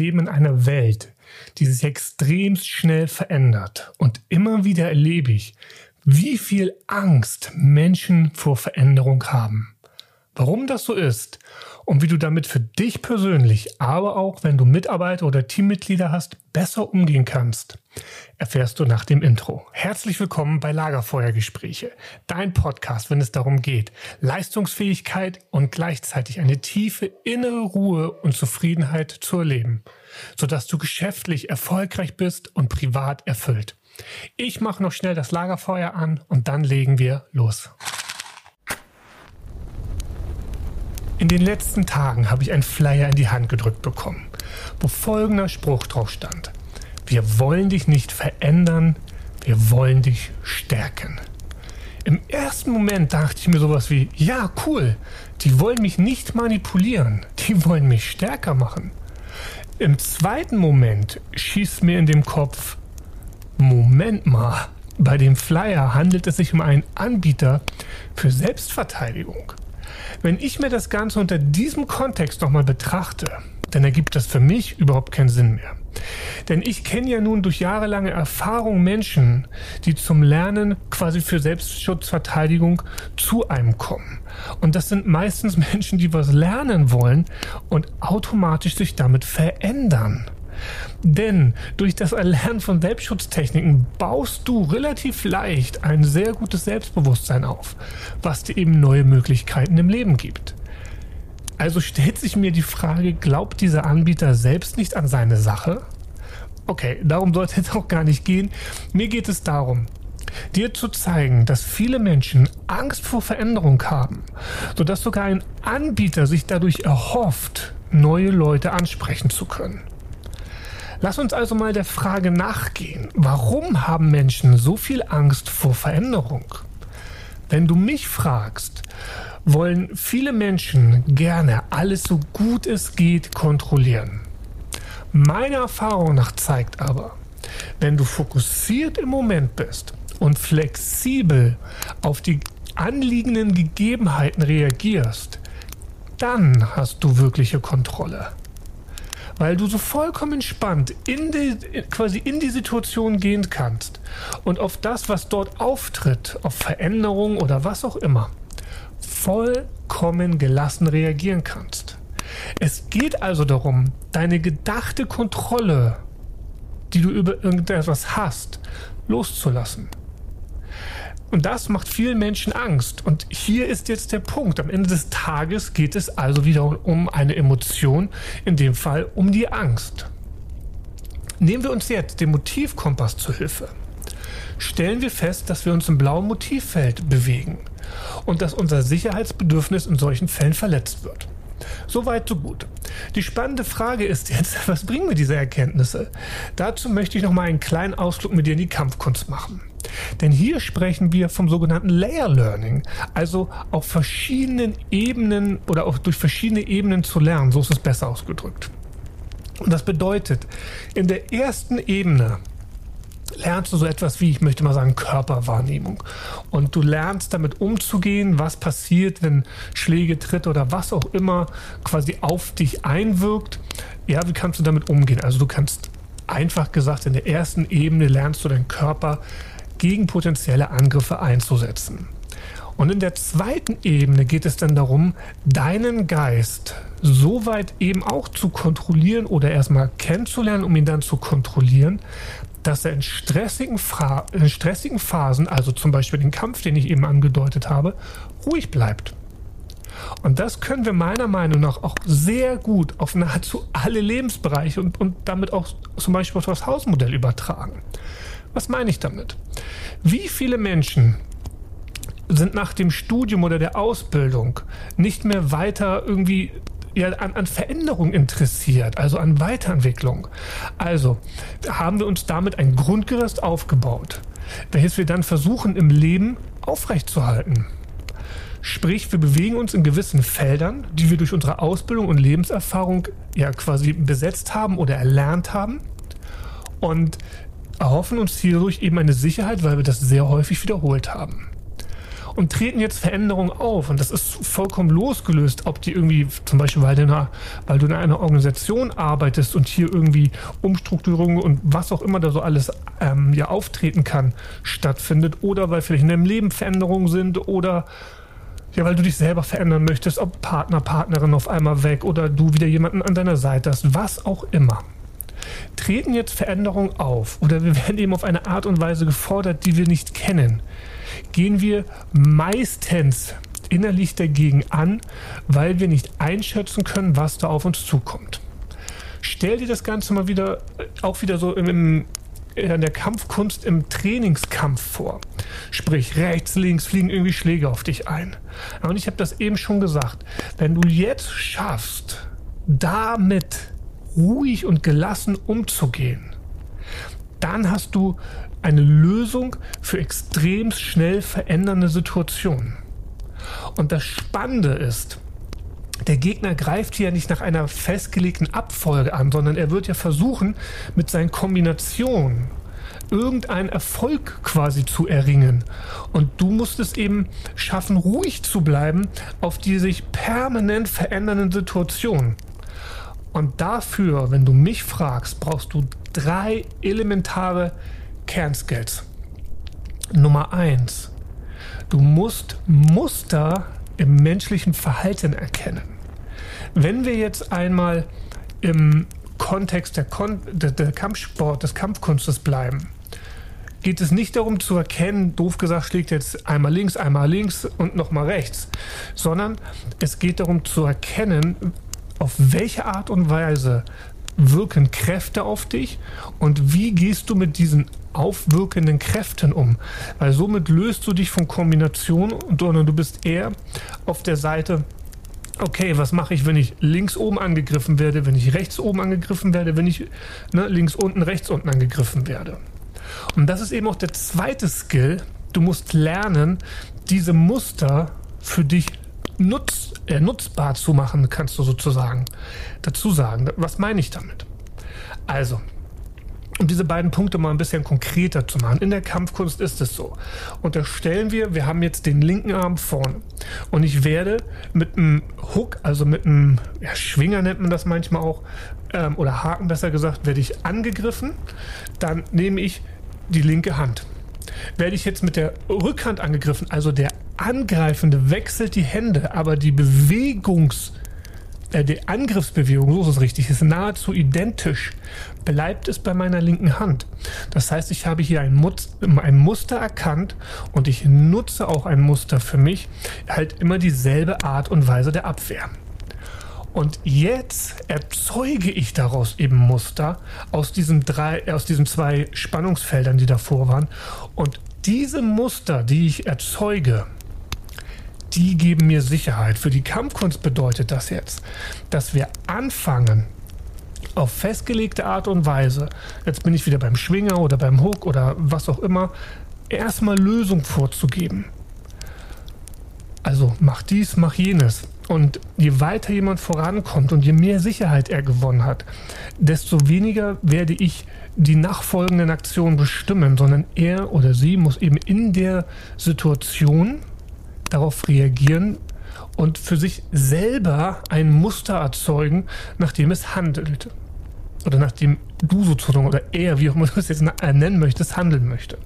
leben in einer Welt, die sich extrem schnell verändert. Und immer wieder erlebe ich, wie viel Angst Menschen vor Veränderung haben. Warum das so ist und wie du damit für dich persönlich, aber auch wenn du Mitarbeiter oder Teammitglieder hast, besser umgehen kannst, erfährst du nach dem Intro. Herzlich willkommen bei Lagerfeuergespräche, dein Podcast, wenn es darum geht, Leistungsfähigkeit und gleichzeitig eine tiefe innere Ruhe und Zufriedenheit zu erleben, sodass du geschäftlich erfolgreich bist und privat erfüllt. Ich mache noch schnell das Lagerfeuer an und dann legen wir los. In den letzten Tagen habe ich einen Flyer in die Hand gedrückt bekommen, wo folgender Spruch drauf stand. Wir wollen dich nicht verändern, wir wollen dich stärken. Im ersten Moment dachte ich mir sowas wie, ja, cool, die wollen mich nicht manipulieren, die wollen mich stärker machen. Im zweiten Moment schießt mir in dem Kopf, Moment mal, bei dem Flyer handelt es sich um einen Anbieter für Selbstverteidigung. Wenn ich mir das Ganze unter diesem Kontext nochmal betrachte, dann ergibt das für mich überhaupt keinen Sinn mehr. Denn ich kenne ja nun durch jahrelange Erfahrung Menschen, die zum Lernen quasi für Selbstschutzverteidigung zu einem kommen. Und das sind meistens Menschen, die was lernen wollen und automatisch sich damit verändern. Denn durch das Erlernen von Selbstschutztechniken baust du relativ leicht ein sehr gutes Selbstbewusstsein auf, was dir eben neue Möglichkeiten im Leben gibt. Also stellt sich mir die Frage, glaubt dieser Anbieter selbst nicht an seine Sache? Okay, darum sollte es auch gar nicht gehen. Mir geht es darum, dir zu zeigen, dass viele Menschen Angst vor Veränderung haben, sodass sogar ein Anbieter sich dadurch erhofft, neue Leute ansprechen zu können. Lass uns also mal der Frage nachgehen, warum haben Menschen so viel Angst vor Veränderung? Wenn du mich fragst, wollen viele Menschen gerne alles so gut es geht kontrollieren. Meine Erfahrung nach zeigt aber, wenn du fokussiert im Moment bist und flexibel auf die anliegenden Gegebenheiten reagierst, dann hast du wirkliche Kontrolle weil du so vollkommen entspannt in die, quasi in die Situation gehen kannst und auf das, was dort auftritt, auf Veränderungen oder was auch immer, vollkommen gelassen reagieren kannst. Es geht also darum, deine gedachte Kontrolle, die du über irgendetwas hast, loszulassen. Und das macht vielen Menschen Angst. Und hier ist jetzt der Punkt. Am Ende des Tages geht es also wieder um eine Emotion, in dem Fall um die Angst. Nehmen wir uns jetzt den Motivkompass zur Hilfe. Stellen wir fest, dass wir uns im blauen Motivfeld bewegen und dass unser Sicherheitsbedürfnis in solchen Fällen verletzt wird. Soweit, so gut. Die spannende Frage ist jetzt, was bringen mir diese Erkenntnisse? Dazu möchte ich noch mal einen kleinen Ausflug mit dir in die Kampfkunst machen. Denn hier sprechen wir vom sogenannten Layer Learning, also auf verschiedenen Ebenen oder auch durch verschiedene Ebenen zu lernen, so ist es besser ausgedrückt. Und das bedeutet, in der ersten Ebene lernst du so etwas wie, ich möchte mal sagen, Körperwahrnehmung. Und du lernst damit umzugehen, was passiert, wenn Schläge, Tritt oder was auch immer quasi auf dich einwirkt. Ja, wie kannst du damit umgehen? Also du kannst einfach gesagt, in der ersten Ebene lernst du deinen Körper gegen potenzielle Angriffe einzusetzen. Und in der zweiten Ebene geht es dann darum, deinen Geist so weit eben auch zu kontrollieren oder erstmal kennenzulernen, um ihn dann zu kontrollieren, dass er in stressigen, in stressigen Phasen, also zum Beispiel den Kampf, den ich eben angedeutet habe, ruhig bleibt. Und das können wir meiner Meinung nach auch sehr gut auf nahezu alle Lebensbereiche und, und damit auch zum Beispiel auf das Hausmodell übertragen. Was meine ich damit? Wie viele Menschen sind nach dem Studium oder der Ausbildung nicht mehr weiter irgendwie ja, an, an Veränderung interessiert, also an Weiterentwicklung. Also haben wir uns damit ein Grundgerüst aufgebaut, welches wir dann versuchen im Leben aufrechtzuerhalten. Sprich, wir bewegen uns in gewissen Feldern, die wir durch unsere Ausbildung und Lebenserfahrung ja quasi besetzt haben oder erlernt haben. Und erhoffen uns hierdurch eben eine Sicherheit, weil wir das sehr häufig wiederholt haben. und treten jetzt Veränderungen auf. Und das ist vollkommen losgelöst, ob die irgendwie, zum Beispiel, weil du, in einer, weil du in einer Organisation arbeitest und hier irgendwie Umstrukturierung und was auch immer da so alles ähm, ja auftreten kann, stattfindet, oder weil vielleicht in deinem Leben Veränderungen sind oder ja, weil du dich selber verändern möchtest, ob Partner, Partnerin auf einmal weg oder du wieder jemanden an deiner Seite hast, was auch immer. Treten jetzt Veränderungen auf oder wir werden eben auf eine Art und Weise gefordert, die wir nicht kennen, gehen wir meistens innerlich dagegen an, weil wir nicht einschätzen können, was da auf uns zukommt. Stell dir das Ganze mal wieder, äh, auch wieder so im, in der Kampfkunst im Trainingskampf vor. Sprich, rechts, links fliegen irgendwie Schläge auf dich ein. Und ich habe das eben schon gesagt. Wenn du jetzt schaffst, damit ruhig und gelassen umzugehen, dann hast du eine Lösung für extrem schnell verändernde Situationen. Und das Spannende ist, der Gegner greift hier nicht nach einer festgelegten Abfolge an, sondern er wird ja versuchen, mit seinen Kombinationen irgendeinen Erfolg quasi zu erringen. Und du musst es eben schaffen, ruhig zu bleiben auf die sich permanent verändernden Situationen. Und dafür, wenn du mich fragst, brauchst du drei elementare Kernskills. Nummer eins, du musst Muster im menschlichen Verhalten erkennen. Wenn wir jetzt einmal im Kontext der, Kon der, der Kampfsport, des Kampfkunstes bleiben, geht es nicht darum zu erkennen, doof gesagt, schlägt jetzt einmal links, einmal links und nochmal rechts, sondern es geht darum zu erkennen, auf welche Art und Weise wirken Kräfte auf dich und wie gehst du mit diesen aufwirkenden Kräften um? Weil somit löst du dich von Kombinationen, sondern du bist eher auf der Seite, okay, was mache ich, wenn ich links oben angegriffen werde, wenn ich rechts oben angegriffen werde, wenn ich ne, links unten, rechts unten angegriffen werde. Und das ist eben auch der zweite Skill. Du musst lernen, diese Muster für dich nutz, äh, nutzbar zu machen, kannst du sozusagen dazu sagen. Was meine ich damit? Also, um diese beiden Punkte mal ein bisschen konkreter zu machen. In der Kampfkunst ist es so. Unterstellen wir, wir haben jetzt den linken Arm vorne. Und ich werde mit einem Hook, also mit einem ja, Schwinger nennt man das manchmal auch, ähm, oder Haken besser gesagt, werde ich angegriffen. Dann nehme ich die linke Hand. Werde ich jetzt mit der Rückhand angegriffen, also der Angreifende wechselt die Hände, aber die Bewegungs- äh, die Angriffsbewegung, so ist es richtig, ist nahezu identisch, bleibt es bei meiner linken Hand. Das heißt, ich habe hier ein, Mutz, ein Muster erkannt und ich nutze auch ein Muster für mich, halt immer dieselbe Art und Weise der Abwehr. Und jetzt erzeuge ich daraus eben Muster aus diesen drei, aus diesen zwei Spannungsfeldern, die davor waren. Und diese Muster, die ich erzeuge, die geben mir Sicherheit. Für die Kampfkunst bedeutet das jetzt, dass wir anfangen, auf festgelegte Art und Weise, jetzt bin ich wieder beim Schwinger oder beim Hook oder was auch immer, erstmal Lösung vorzugeben. Also mach dies, mach jenes. Und je weiter jemand vorankommt und je mehr Sicherheit er gewonnen hat, desto weniger werde ich die nachfolgenden Aktionen bestimmen, sondern er oder sie muss eben in der Situation darauf reagieren und für sich selber ein Muster erzeugen, nach dem es handelt. Oder nachdem du sozusagen oder er, wie auch immer du es jetzt nennen möchtest, handeln möchte.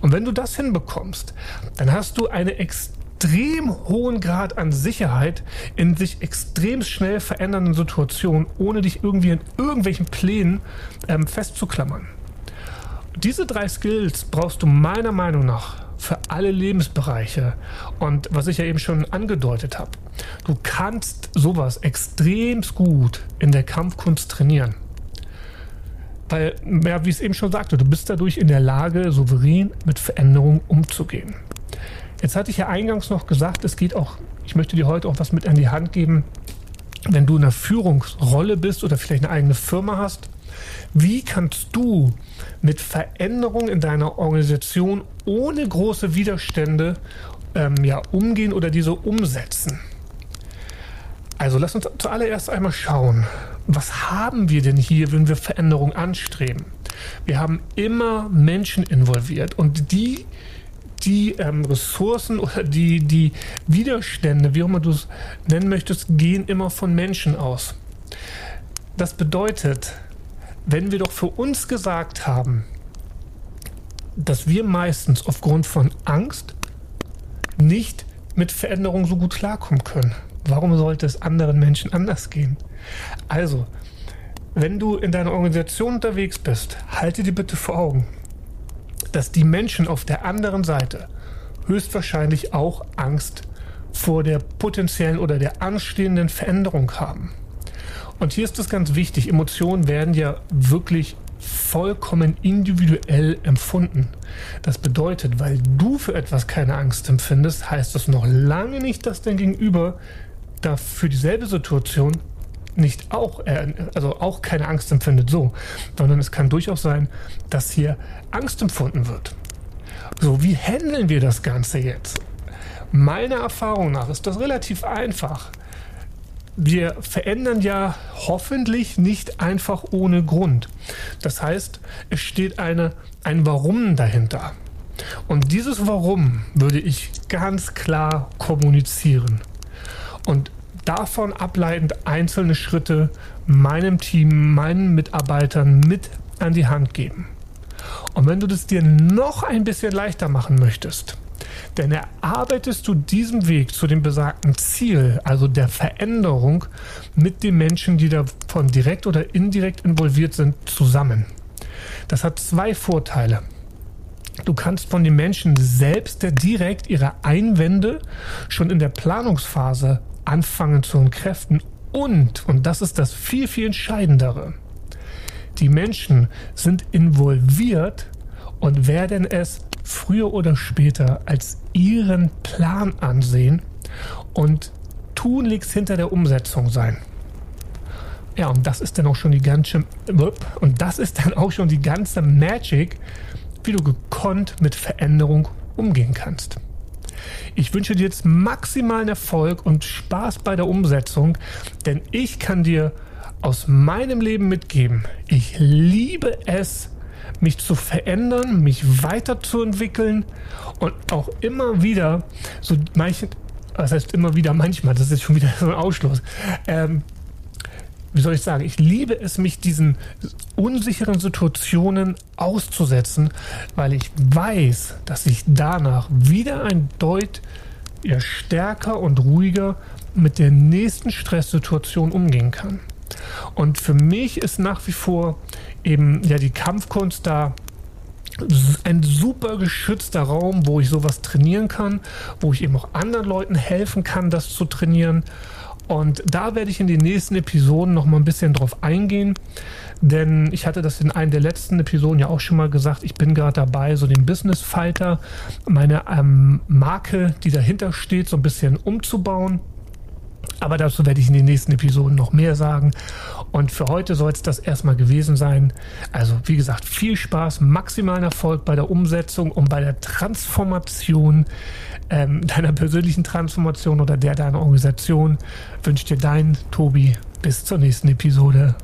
Und wenn du das hinbekommst, dann hast du eine extrem extrem hohen Grad an Sicherheit in sich extrem schnell verändernden Situationen, ohne dich irgendwie in irgendwelchen Plänen ähm, festzuklammern. Diese drei Skills brauchst du meiner Meinung nach für alle Lebensbereiche. Und was ich ja eben schon angedeutet habe, du kannst sowas extrem gut in der Kampfkunst trainieren. Weil, ja, wie ich es eben schon sagte, du bist dadurch in der Lage, souverän mit Veränderungen umzugehen. Jetzt hatte ich ja eingangs noch gesagt, es geht auch, ich möchte dir heute auch was mit an die Hand geben, wenn du in einer Führungsrolle bist oder vielleicht eine eigene Firma hast. Wie kannst du mit Veränderungen in deiner Organisation ohne große Widerstände ähm, ja, umgehen oder diese umsetzen? Also lass uns zuallererst einmal schauen, was haben wir denn hier, wenn wir Veränderungen anstreben? Wir haben immer Menschen involviert und die die ähm, Ressourcen oder die, die Widerstände, wie auch immer du es nennen möchtest, gehen immer von Menschen aus. Das bedeutet, wenn wir doch für uns gesagt haben, dass wir meistens aufgrund von Angst nicht mit Veränderungen so gut klarkommen können. Warum sollte es anderen Menschen anders gehen? Also, wenn du in deiner Organisation unterwegs bist, halte dir bitte vor Augen, dass die Menschen auf der anderen Seite höchstwahrscheinlich auch Angst vor der potenziellen oder der anstehenden Veränderung haben. Und hier ist es ganz wichtig, Emotionen werden ja wirklich vollkommen individuell empfunden. Das bedeutet, weil du für etwas keine Angst empfindest, heißt das noch lange nicht, dass dein Gegenüber da für dieselbe Situation nicht auch, äh, also auch keine Angst empfindet, so, sondern es kann durchaus sein, dass hier Angst empfunden wird. So, wie handeln wir das Ganze jetzt? Meiner Erfahrung nach ist das relativ einfach. Wir verändern ja hoffentlich nicht einfach ohne Grund. Das heißt, es steht eine, ein Warum dahinter. Und dieses Warum würde ich ganz klar kommunizieren. Und davon ableitend einzelne Schritte meinem Team, meinen Mitarbeitern mit an die Hand geben. Und wenn du das dir noch ein bisschen leichter machen möchtest, dann erarbeitest du diesen Weg zu dem besagten Ziel, also der Veränderung, mit den Menschen, die davon direkt oder indirekt involviert sind, zusammen. Das hat zwei Vorteile. Du kannst von den Menschen selbst direkt ihre Einwände schon in der Planungsphase anfangen zu entkräften und, und das ist das viel, viel entscheidendere, die Menschen sind involviert und werden es früher oder später als ihren Plan ansehen und tunlichst hinter der Umsetzung sein. Ja, und das ist dann auch schon die ganze und das ist dann auch schon die ganze Magic, wie du gekonnt mit Veränderung umgehen kannst. Ich wünsche dir jetzt maximalen Erfolg und Spaß bei der Umsetzung, denn ich kann dir aus meinem Leben mitgeben, ich liebe es, mich zu verändern, mich weiterzuentwickeln und auch immer wieder so manchen, was heißt immer wieder manchmal, das ist schon wieder so ein Ausschluss, ähm, wie soll ich sagen, ich liebe es, mich diesen unsicheren Situationen auszusetzen, weil ich weiß, dass ich danach wieder ein Deut stärker und ruhiger mit der nächsten Stresssituation umgehen kann. Und für mich ist nach wie vor eben ja die Kampfkunst da ein super geschützter Raum, wo ich sowas trainieren kann, wo ich eben auch anderen Leuten helfen kann, das zu trainieren. Und da werde ich in den nächsten Episoden noch mal ein bisschen drauf eingehen, denn ich hatte das in einer der letzten Episoden ja auch schon mal gesagt. Ich bin gerade dabei, so den Business Fighter, meine ähm, Marke, die dahinter steht, so ein bisschen umzubauen. Aber dazu werde ich in den nächsten Episoden noch mehr sagen. Und für heute soll es das erstmal gewesen sein. Also, wie gesagt, viel Spaß, maximalen Erfolg bei der Umsetzung und bei der Transformation ähm, deiner persönlichen Transformation oder der deiner Organisation. Wünsche dir dein Tobi. Bis zur nächsten Episode.